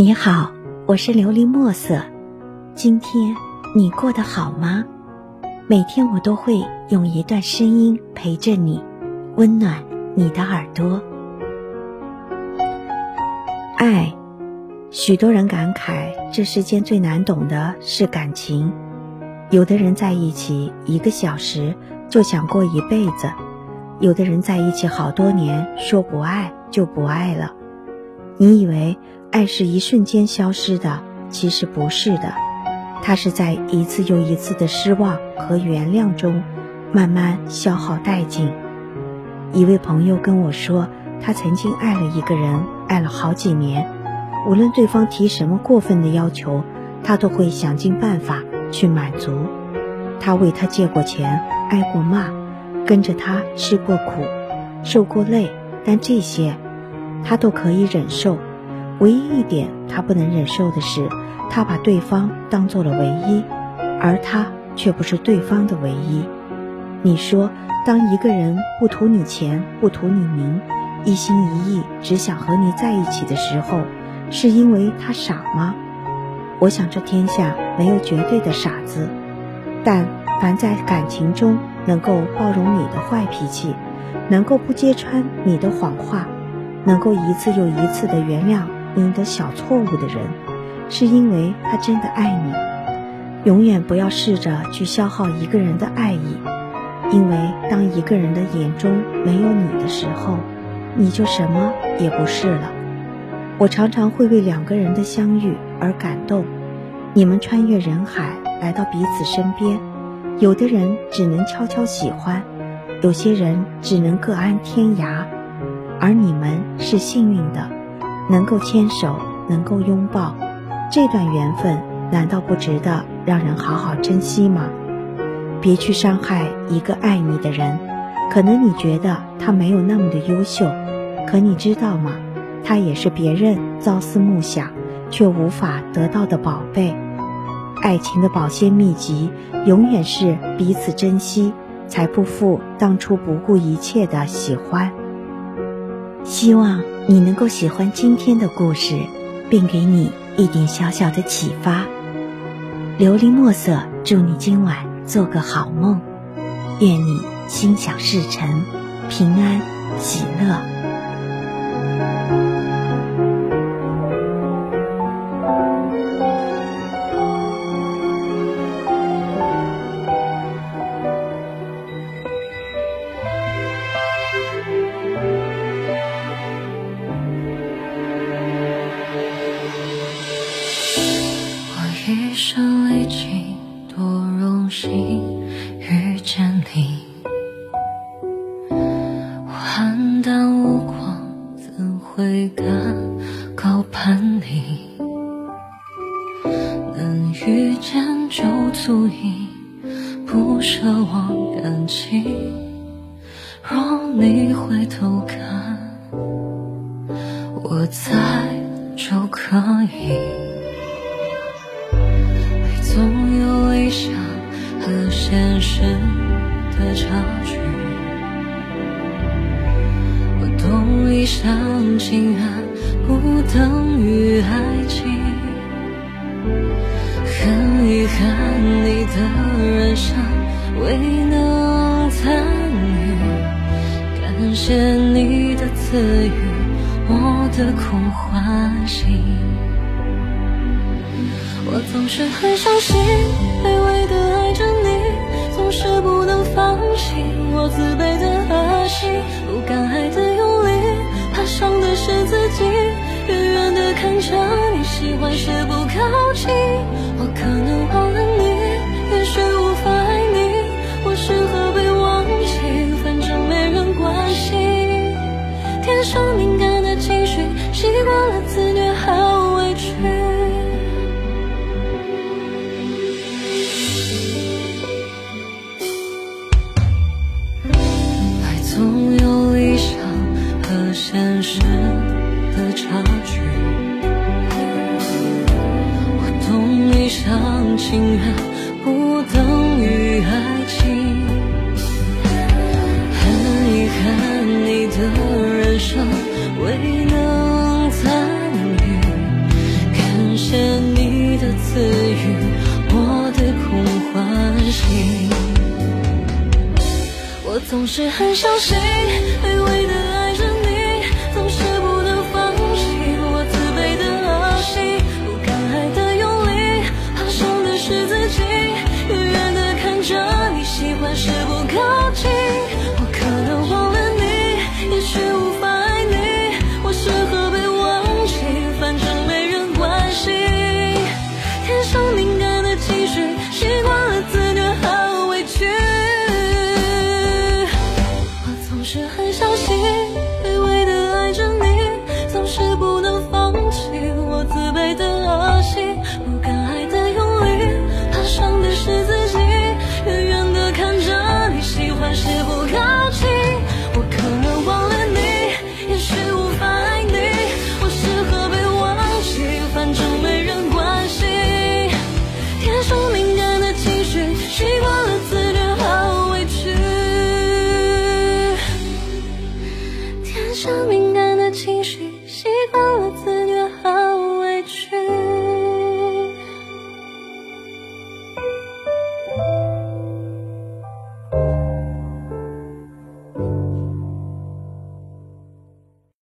你好，我是琉璃墨色。今天你过得好吗？每天我都会用一段声音陪着你，温暖你的耳朵。爱，许多人感慨，这世间最难懂的是感情。有的人在一起一个小时就想过一辈子，有的人在一起好多年，说不爱就不爱了。你以为？爱是一瞬间消失的，其实不是的，它是在一次又一次的失望和原谅中，慢慢消耗殆尽。一位朋友跟我说，他曾经爱了一个人，爱了好几年，无论对方提什么过分的要求，他都会想尽办法去满足。他为他借过钱，挨过骂，跟着他吃过苦，受过累，但这些，他都可以忍受。唯一一点他不能忍受的是，他把对方当做了唯一，而他却不是对方的唯一。你说，当一个人不图你钱，不图你名，一心一意只想和你在一起的时候，是因为他傻吗？我想这天下没有绝对的傻子，但凡在感情中能够包容你的坏脾气，能够不揭穿你的谎话，能够一次又一次的原谅。赢得小错误的人，是因为他真的爱你。永远不要试着去消耗一个人的爱意，因为当一个人的眼中没有你的时候，你就什么也不是了。我常常会为两个人的相遇而感动。你们穿越人海来到彼此身边，有的人只能悄悄喜欢，有些人只能各安天涯，而你们是幸运的。能够牵手，能够拥抱，这段缘分难道不值得让人好好珍惜吗？别去伤害一个爱你的人，可能你觉得他没有那么的优秀，可你知道吗？他也是别人朝思暮想却无法得到的宝贝。爱情的保鲜秘籍，永远是彼此珍惜，才不负当初不顾一切的喜欢。希望。你能够喜欢今天的故事，并给你一点小小的启发。琉璃墨色，祝你今晚做个好梦，愿你心想事成，平安喜乐。会敢高攀你？能遇见就足以不奢望感情，若你回头看，我在就可以总有理。想和现实的差距，一厢情愿不等于爱情，很遗憾你的人生未能参与，感谢你的赐予，我的苦欢喜。我总是很伤心，卑微的爱着你，总是不能放弃。我自卑的恶心，不敢爱的，伤的是自己。远远的看着你，喜欢却不靠近。我可能忘了你，也许无法爱你。我适合被忘记，反正没人关心。天生敏感的情绪，习惯了自虐和委屈。爱总有情愿不等于爱情很遗憾你的人生未能参与感谢你的赐予我的空欢喜我总是很小心卑微的